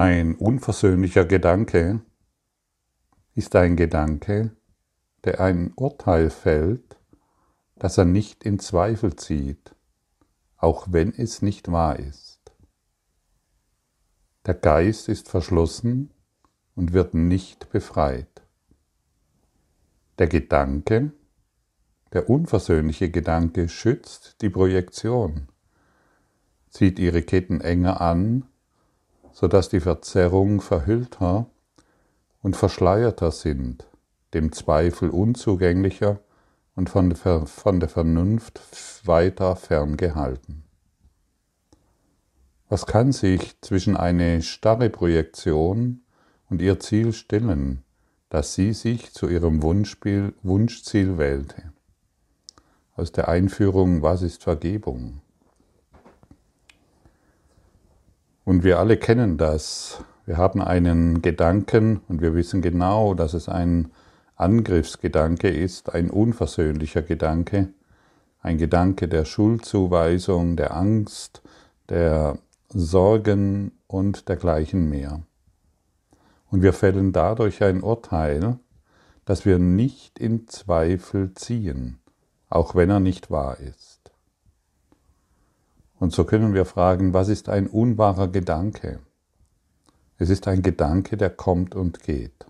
Ein unversöhnlicher Gedanke ist ein Gedanke, der ein Urteil fällt, das er nicht in Zweifel zieht, auch wenn es nicht wahr ist. Der Geist ist verschlossen und wird nicht befreit. Der Gedanke, der unversöhnliche Gedanke schützt die Projektion, zieht ihre Ketten enger an sodass die Verzerrung verhüllter und verschleierter sind, dem Zweifel unzugänglicher und von der Vernunft weiter ferngehalten. Was kann sich zwischen eine starre Projektion und ihr Ziel stellen, das sie sich zu ihrem Wunschziel wählte? Aus der Einführung Was ist Vergebung? Und wir alle kennen das. Wir haben einen Gedanken und wir wissen genau, dass es ein Angriffsgedanke ist, ein unversöhnlicher Gedanke, ein Gedanke der Schuldzuweisung, der Angst, der Sorgen und dergleichen mehr. Und wir fällen dadurch ein Urteil, das wir nicht in Zweifel ziehen, auch wenn er nicht wahr ist. Und so können wir fragen, was ist ein unwahrer Gedanke? Es ist ein Gedanke, der kommt und geht.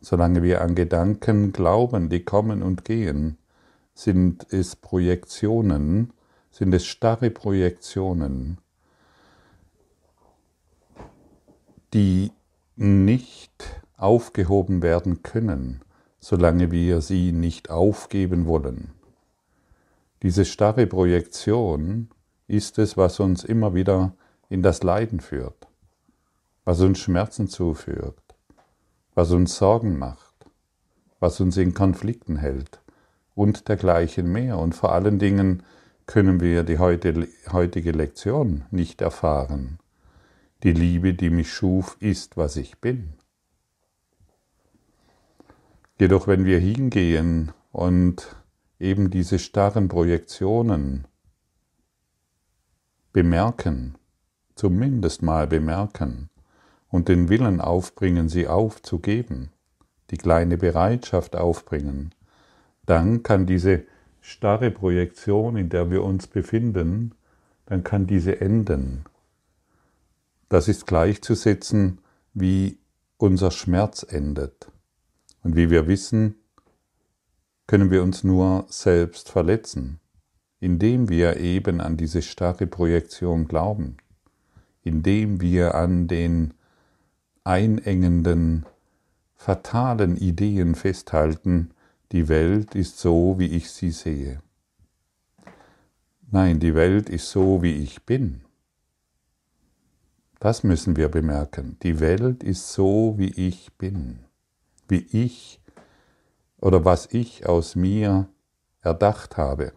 Solange wir an Gedanken glauben, die kommen und gehen, sind es Projektionen, sind es starre Projektionen, die nicht aufgehoben werden können, solange wir sie nicht aufgeben wollen. Diese starre Projektion ist es, was uns immer wieder in das Leiden führt, was uns Schmerzen zuführt, was uns Sorgen macht, was uns in Konflikten hält und dergleichen mehr. Und vor allen Dingen können wir die heutige Lektion nicht erfahren. Die Liebe, die mich schuf, ist, was ich bin. Jedoch wenn wir hingehen und eben diese starren Projektionen bemerken, zumindest mal bemerken und den Willen aufbringen, sie aufzugeben, die kleine Bereitschaft aufbringen, dann kann diese starre Projektion, in der wir uns befinden, dann kann diese enden. Das ist gleichzusetzen, wie unser Schmerz endet. Und wie wir wissen, können wir uns nur selbst verletzen, indem wir eben an diese starre Projektion glauben, indem wir an den einengenden, fatalen Ideen festhalten, die Welt ist so, wie ich sie sehe. Nein, die Welt ist so, wie ich bin. Das müssen wir bemerken. Die Welt ist so, wie ich bin, wie ich oder was ich aus mir erdacht habe.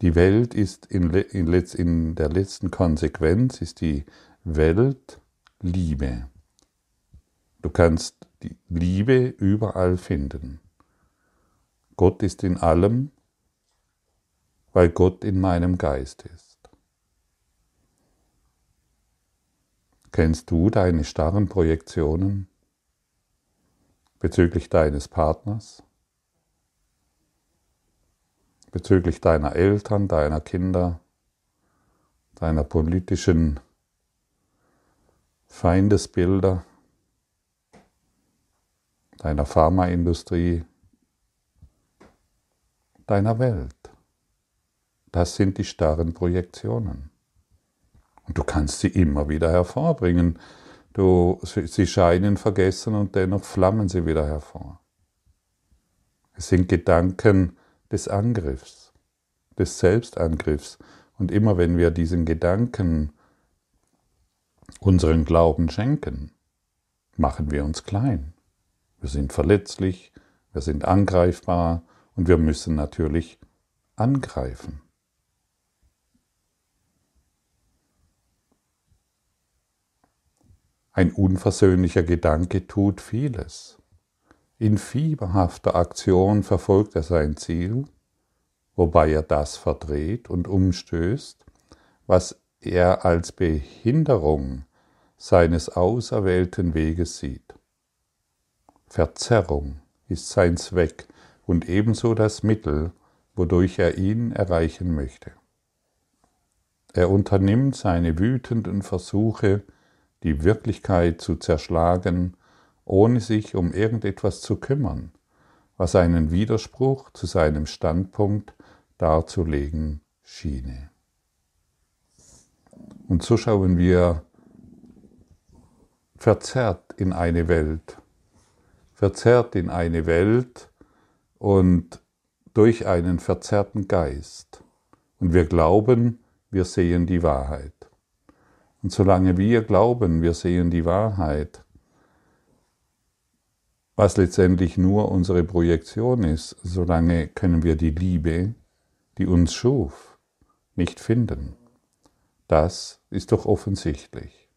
Die Welt ist in, in, in der letzten Konsequenz, ist die Welt Liebe. Du kannst die Liebe überall finden. Gott ist in allem, weil Gott in meinem Geist ist. Kennst du deine starren Projektionen? Bezüglich deines Partners, bezüglich deiner Eltern, deiner Kinder, deiner politischen Feindesbilder, deiner Pharmaindustrie, deiner Welt. Das sind die starren Projektionen. Und du kannst sie immer wieder hervorbringen. Du, sie scheinen vergessen und dennoch flammen sie wieder hervor. Es sind Gedanken des Angriffs, des Selbstangriffs. Und immer wenn wir diesen Gedanken unseren Glauben schenken, machen wir uns klein. Wir sind verletzlich, wir sind angreifbar und wir müssen natürlich angreifen. Ein unversöhnlicher Gedanke tut vieles. In fieberhafter Aktion verfolgt er sein Ziel, wobei er das verdreht und umstößt, was er als Behinderung seines auserwählten Weges sieht. Verzerrung ist sein Zweck und ebenso das Mittel, wodurch er ihn erreichen möchte. Er unternimmt seine wütenden Versuche, die Wirklichkeit zu zerschlagen, ohne sich um irgendetwas zu kümmern, was einen Widerspruch zu seinem Standpunkt darzulegen schiene. Und so schauen wir verzerrt in eine Welt, verzerrt in eine Welt und durch einen verzerrten Geist. Und wir glauben, wir sehen die Wahrheit. Und solange wir glauben, wir sehen die Wahrheit, was letztendlich nur unsere Projektion ist, solange können wir die Liebe, die uns schuf, nicht finden. Das ist doch offensichtlich.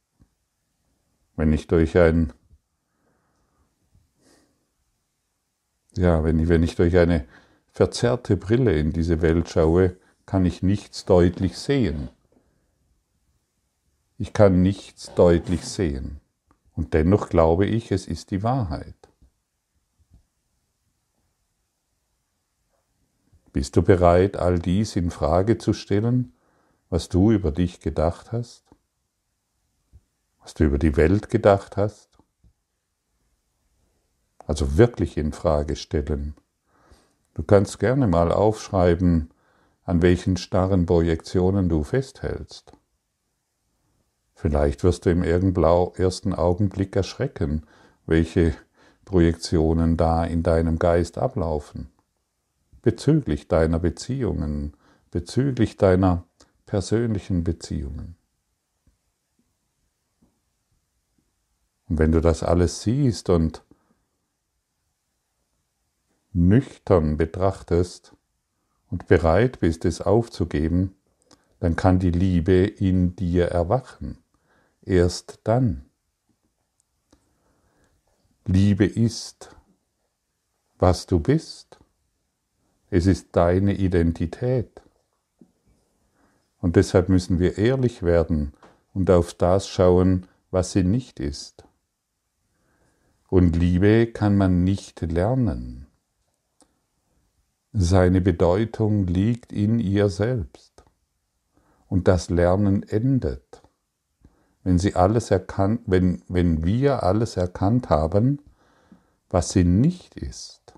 Wenn ich durch ein ja, wenn ich, wenn ich durch eine verzerrte Brille in diese Welt schaue, kann ich nichts deutlich sehen. Ich kann nichts deutlich sehen. Und dennoch glaube ich, es ist die Wahrheit. Bist du bereit, all dies in Frage zu stellen, was du über dich gedacht hast? Was du über die Welt gedacht hast? Also wirklich in Frage stellen. Du kannst gerne mal aufschreiben, an welchen starren Projektionen du festhältst. Vielleicht wirst du im ersten Augenblick erschrecken, welche Projektionen da in deinem Geist ablaufen bezüglich deiner Beziehungen, bezüglich deiner persönlichen Beziehungen. Und wenn du das alles siehst und nüchtern betrachtest und bereit bist, es aufzugeben, dann kann die Liebe in dir erwachen. Erst dann. Liebe ist, was du bist. Es ist deine Identität. Und deshalb müssen wir ehrlich werden und auf das schauen, was sie nicht ist. Und Liebe kann man nicht lernen. Seine Bedeutung liegt in ihr selbst. Und das Lernen endet. Wenn, sie alles erkannt, wenn, wenn wir alles erkannt haben, was sie nicht ist,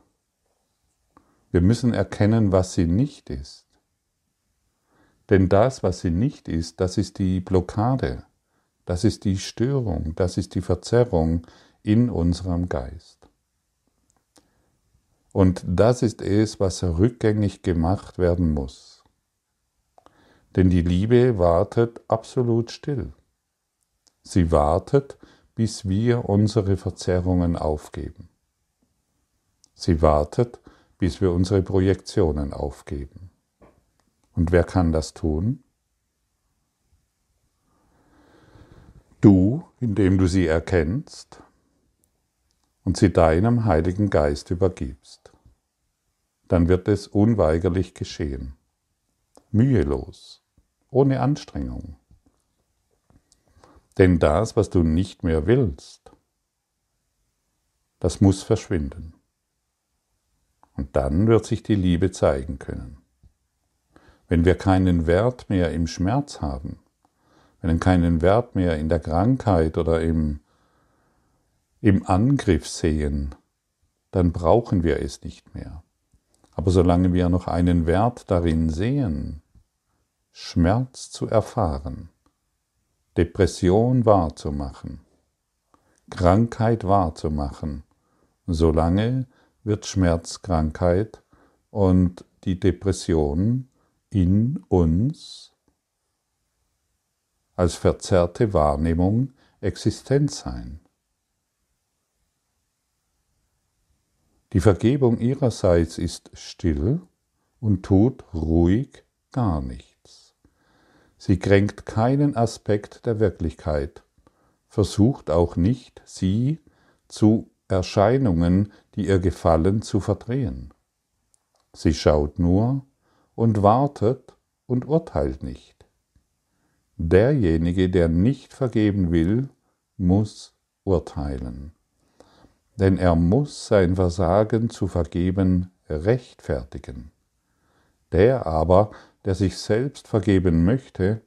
wir müssen erkennen, was sie nicht ist. Denn das, was sie nicht ist, das ist die Blockade, das ist die Störung, das ist die Verzerrung in unserem Geist. Und das ist es, was rückgängig gemacht werden muss. Denn die Liebe wartet absolut still. Sie wartet, bis wir unsere Verzerrungen aufgeben. Sie wartet, bis wir unsere Projektionen aufgeben. Und wer kann das tun? Du, indem du sie erkennst und sie deinem Heiligen Geist übergibst. Dann wird es unweigerlich geschehen, mühelos, ohne Anstrengung. Denn das, was du nicht mehr willst, das muss verschwinden. Und dann wird sich die Liebe zeigen können. Wenn wir keinen Wert mehr im Schmerz haben, wenn wir keinen Wert mehr in der Krankheit oder im, im Angriff sehen, dann brauchen wir es nicht mehr. Aber solange wir noch einen Wert darin sehen, Schmerz zu erfahren, Depression wahrzumachen, Krankheit wahrzumachen, solange wird Schmerzkrankheit und die Depression in uns als verzerrte Wahrnehmung existent sein. Die Vergebung ihrerseits ist still und tut ruhig gar nichts. Sie kränkt keinen Aspekt der Wirklichkeit, versucht auch nicht, sie zu Erscheinungen, die ihr gefallen, zu verdrehen. Sie schaut nur und wartet und urteilt nicht. derjenige, der nicht vergeben will, muss urteilen. Denn er muss sein Versagen zu vergeben rechtfertigen. Der aber, der sich selbst vergeben möchte,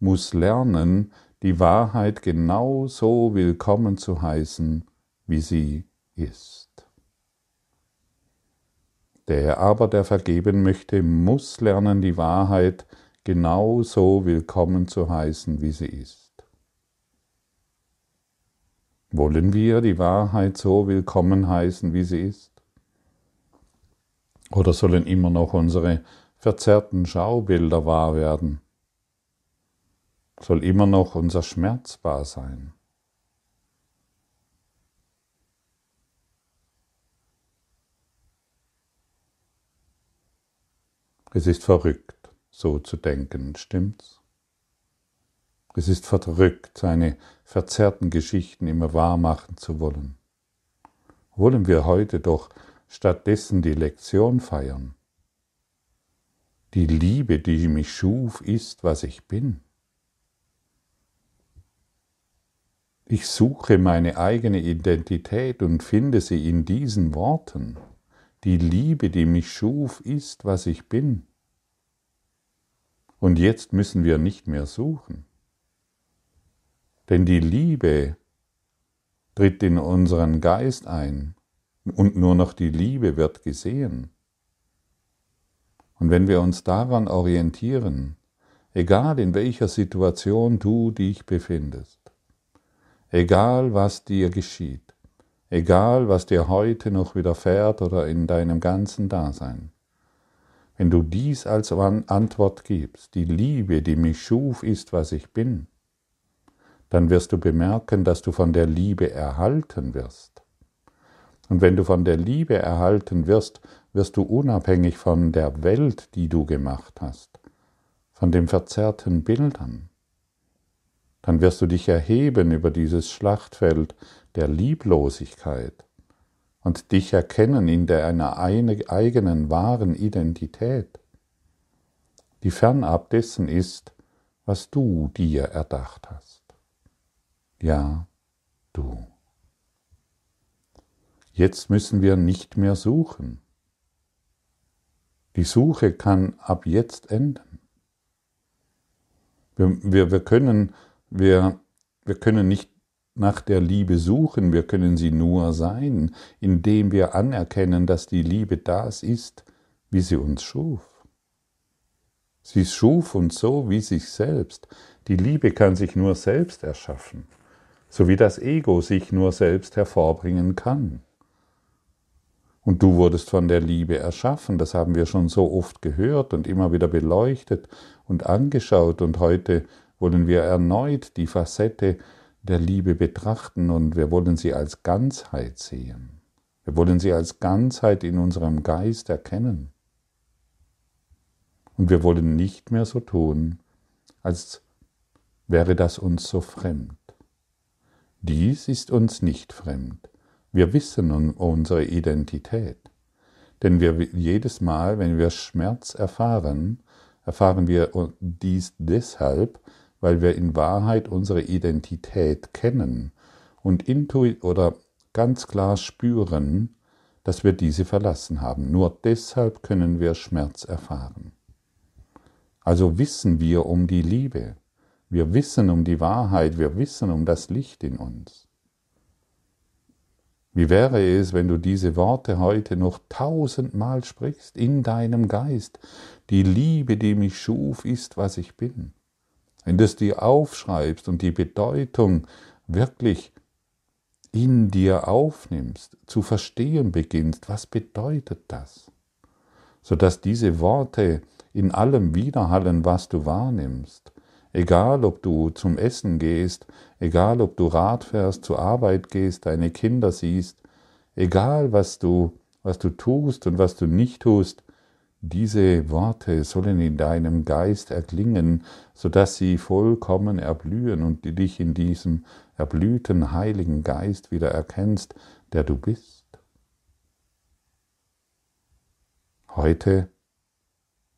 muss lernen, die Wahrheit genau so willkommen zu heißen, wie sie ist. Der aber, der vergeben möchte, muss lernen, die Wahrheit genau so willkommen zu heißen, wie sie ist. Wollen wir die Wahrheit so willkommen heißen, wie sie ist? Oder sollen immer noch unsere verzerrten Schaubilder wahr werden? Soll immer noch unser Schmerz wahr sein? Es ist verrückt, so zu denken, stimmt's? Es ist verrückt, seine verzerrten Geschichten immer wahr machen zu wollen. Wollen wir heute doch stattdessen die Lektion feiern? Die Liebe, die mich schuf, ist, was ich bin. Ich suche meine eigene Identität und finde sie in diesen Worten. Die Liebe, die mich schuf, ist, was ich bin. Und jetzt müssen wir nicht mehr suchen. Denn die Liebe tritt in unseren Geist ein und nur noch die Liebe wird gesehen. Und wenn wir uns daran orientieren, egal in welcher Situation du dich befindest, egal was dir geschieht, egal was dir heute noch widerfährt oder in deinem ganzen Dasein. Wenn du dies als Antwort gibst, die Liebe, die mich schuf, ist, was ich bin, dann wirst du bemerken, dass du von der Liebe erhalten wirst. Und wenn du von der Liebe erhalten wirst, wirst du unabhängig von der Welt, die du gemacht hast, von den verzerrten Bildern, dann wirst du dich erheben über dieses Schlachtfeld der Lieblosigkeit und dich erkennen in deiner eigenen wahren Identität, die fernab dessen ist, was du dir erdacht hast. Ja, du. Jetzt müssen wir nicht mehr suchen. Die Suche kann ab jetzt enden. Wir, wir, wir können wir, wir können nicht nach der Liebe suchen, wir können sie nur sein, indem wir anerkennen, dass die Liebe das ist, wie sie uns schuf. Sie schuf uns so wie sich selbst. Die Liebe kann sich nur selbst erschaffen, so wie das Ego sich nur selbst hervorbringen kann. Und du wurdest von der Liebe erschaffen, das haben wir schon so oft gehört und immer wieder beleuchtet und angeschaut und heute wollen wir erneut die Facette der Liebe betrachten und wir wollen sie als Ganzheit sehen. Wir wollen sie als Ganzheit in unserem Geist erkennen. Und wir wollen nicht mehr so tun, als wäre das uns so fremd. Dies ist uns nicht fremd. Wir wissen um unsere Identität. Denn wir jedes Mal, wenn wir Schmerz erfahren, erfahren wir dies deshalb, weil wir in Wahrheit unsere Identität kennen und intuit oder ganz klar spüren, dass wir diese verlassen haben. Nur deshalb können wir Schmerz erfahren. Also wissen wir um die Liebe, wir wissen um die Wahrheit, wir wissen um das Licht in uns. Wie wäre es, wenn du diese Worte heute noch tausendmal sprichst in deinem Geist? Die Liebe, die mich schuf, ist, was ich bin wenn du es dir aufschreibst und die Bedeutung wirklich in dir aufnimmst, zu verstehen beginnst, was bedeutet das? Sodass diese Worte in allem widerhallen, was du wahrnimmst. Egal, ob du zum Essen gehst, egal, ob du Rad fährst, zur Arbeit gehst, deine Kinder siehst, egal, was du, was du tust und was du nicht tust, diese Worte sollen in deinem Geist erklingen, sodass sie vollkommen erblühen und du dich in diesem erblühten Heiligen Geist wieder erkennst, der du bist. Heute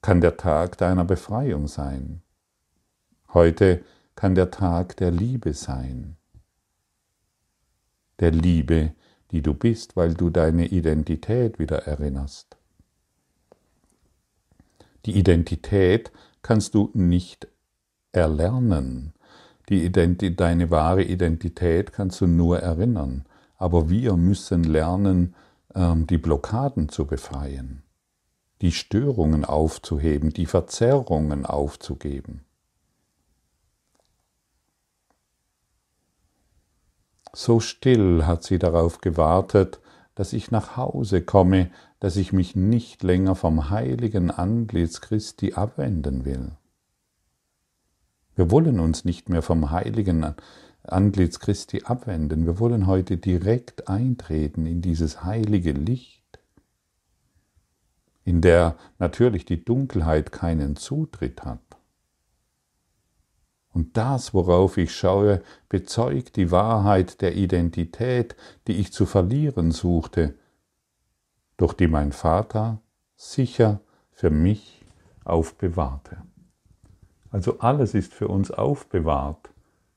kann der Tag deiner Befreiung sein. Heute kann der Tag der Liebe sein. Der Liebe, die du bist, weil du deine Identität wieder erinnerst. Die Identität kannst du nicht erlernen. Deine wahre Identität kannst du nur erinnern. Aber wir müssen lernen, ähm, die Blockaden zu befreien, die Störungen aufzuheben, die Verzerrungen aufzugeben. So still hat sie darauf gewartet, dass ich nach Hause komme, dass ich mich nicht länger vom heiligen Antlitz Christi abwenden will. Wir wollen uns nicht mehr vom heiligen Antlitz Christi abwenden, wir wollen heute direkt eintreten in dieses heilige Licht, in der natürlich die Dunkelheit keinen Zutritt hat. Und das, worauf ich schaue, bezeugt die Wahrheit der Identität, die ich zu verlieren suchte, durch die mein Vater sicher für mich aufbewahrte. Also alles ist für uns aufbewahrt.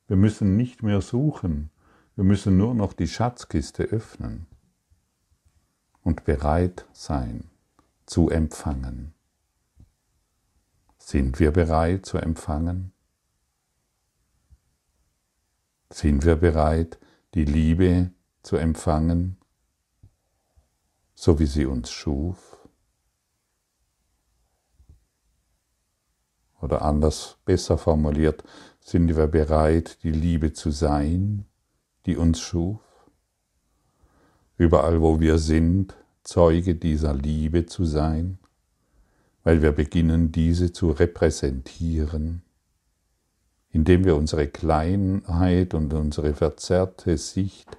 Wir müssen nicht mehr suchen, wir müssen nur noch die Schatzkiste öffnen und bereit sein zu empfangen. Sind wir bereit zu empfangen? Sind wir bereit, die Liebe zu empfangen, so wie sie uns schuf? Oder anders, besser formuliert, sind wir bereit, die Liebe zu sein, die uns schuf? Überall, wo wir sind, Zeuge dieser Liebe zu sein, weil wir beginnen, diese zu repräsentieren indem wir unsere Kleinheit und unsere verzerrte Sicht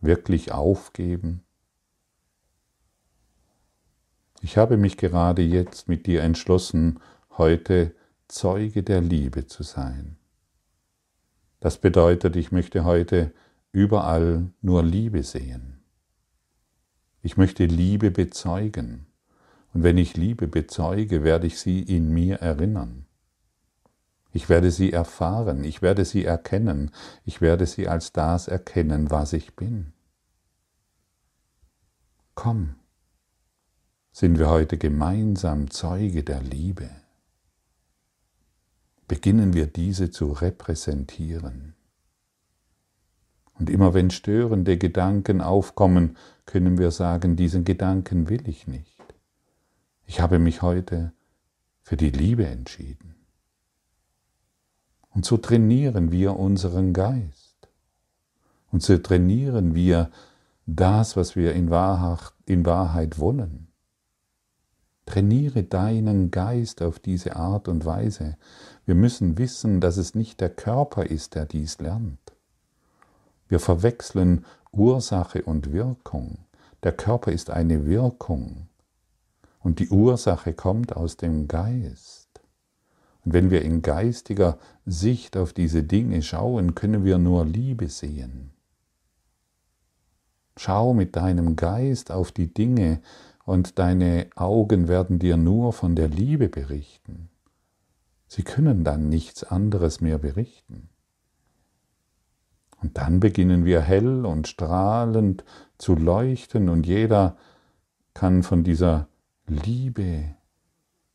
wirklich aufgeben? Ich habe mich gerade jetzt mit dir entschlossen, heute Zeuge der Liebe zu sein. Das bedeutet, ich möchte heute überall nur Liebe sehen. Ich möchte Liebe bezeugen. Und wenn ich Liebe bezeuge, werde ich sie in mir erinnern. Ich werde sie erfahren, ich werde sie erkennen, ich werde sie als das erkennen, was ich bin. Komm, sind wir heute gemeinsam Zeuge der Liebe. Beginnen wir diese zu repräsentieren. Und immer wenn störende Gedanken aufkommen, können wir sagen, diesen Gedanken will ich nicht. Ich habe mich heute für die Liebe entschieden. Und so trainieren wir unseren Geist. Und so trainieren wir das, was wir in Wahrheit, in Wahrheit wollen. Trainiere deinen Geist auf diese Art und Weise. Wir müssen wissen, dass es nicht der Körper ist, der dies lernt. Wir verwechseln Ursache und Wirkung. Der Körper ist eine Wirkung und die Ursache kommt aus dem Geist. Und wenn wir in geistiger Sicht auf diese Dinge schauen, können wir nur Liebe sehen. Schau mit deinem Geist auf die Dinge und deine Augen werden dir nur von der Liebe berichten. Sie können dann nichts anderes mehr berichten. Und dann beginnen wir hell und strahlend zu leuchten und jeder kann von dieser Liebe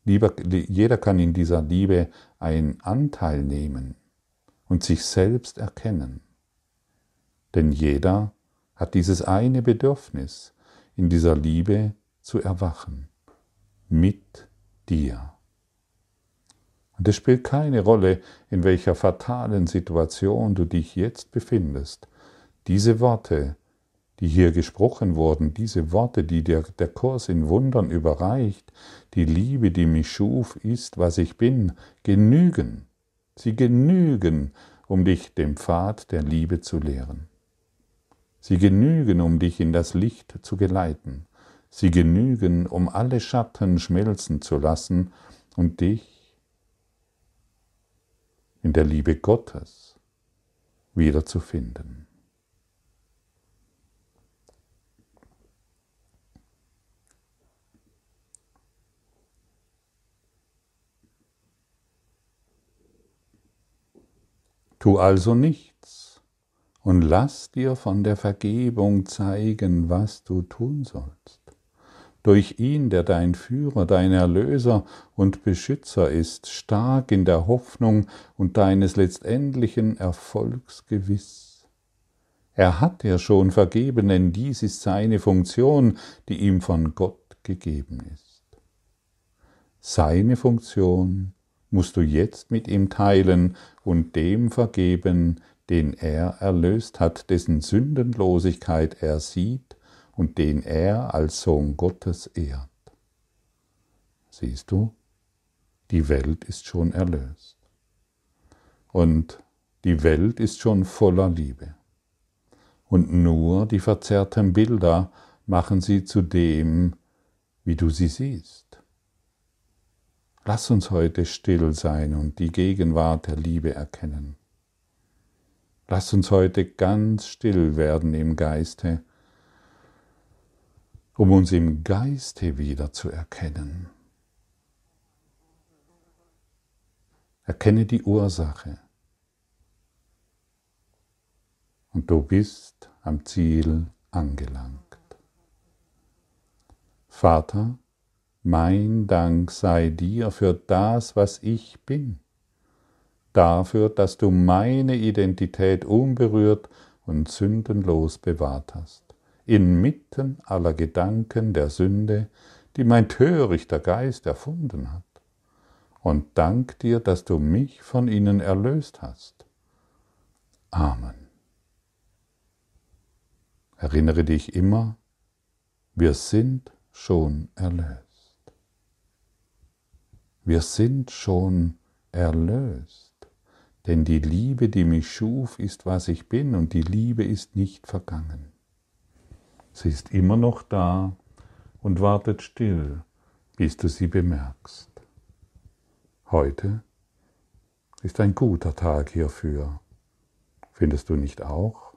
jeder kann in dieser Liebe einen Anteil nehmen und sich selbst erkennen. Denn jeder hat dieses eine Bedürfnis, in dieser Liebe zu erwachen. Mit dir. Und es spielt keine Rolle, in welcher fatalen Situation du dich jetzt befindest. Diese Worte die hier gesprochen wurden, diese Worte, die der, der Kurs in Wundern überreicht, die Liebe, die mich schuf, ist, was ich bin, genügen. Sie genügen, um dich dem Pfad der Liebe zu lehren. Sie genügen, um dich in das Licht zu geleiten. Sie genügen, um alle Schatten schmelzen zu lassen und dich in der Liebe Gottes wiederzufinden. Tu also nichts und lass dir von der Vergebung zeigen, was du tun sollst. Durch ihn, der dein Führer, dein Erlöser und Beschützer ist, stark in der Hoffnung und deines letztendlichen Erfolgs gewiss. Er hat dir schon vergeben, denn dies ist seine Funktion, die ihm von Gott gegeben ist. Seine Funktion musst du jetzt mit ihm teilen und dem vergeben, den er erlöst hat, dessen Sündenlosigkeit er sieht und den er als Sohn Gottes ehrt. Siehst du, die Welt ist schon erlöst. Und die Welt ist schon voller Liebe. Und nur die verzerrten Bilder machen sie zu dem, wie du sie siehst. Lass uns heute still sein und die Gegenwart der Liebe erkennen. Lass uns heute ganz still werden im Geiste, um uns im Geiste wieder zu erkennen. Erkenne die Ursache. Und du bist am Ziel angelangt. Vater, mein Dank sei dir für das, was ich bin, dafür, dass du meine Identität unberührt und sündenlos bewahrt hast, inmitten aller Gedanken der Sünde, die mein törichter Geist erfunden hat. Und dank dir, dass du mich von ihnen erlöst hast. Amen. Erinnere dich immer, wir sind schon erlöst. Wir sind schon erlöst, denn die Liebe, die mich schuf, ist, was ich bin, und die Liebe ist nicht vergangen. Sie ist immer noch da und wartet still, bis du sie bemerkst. Heute ist ein guter Tag hierfür. Findest du nicht auch?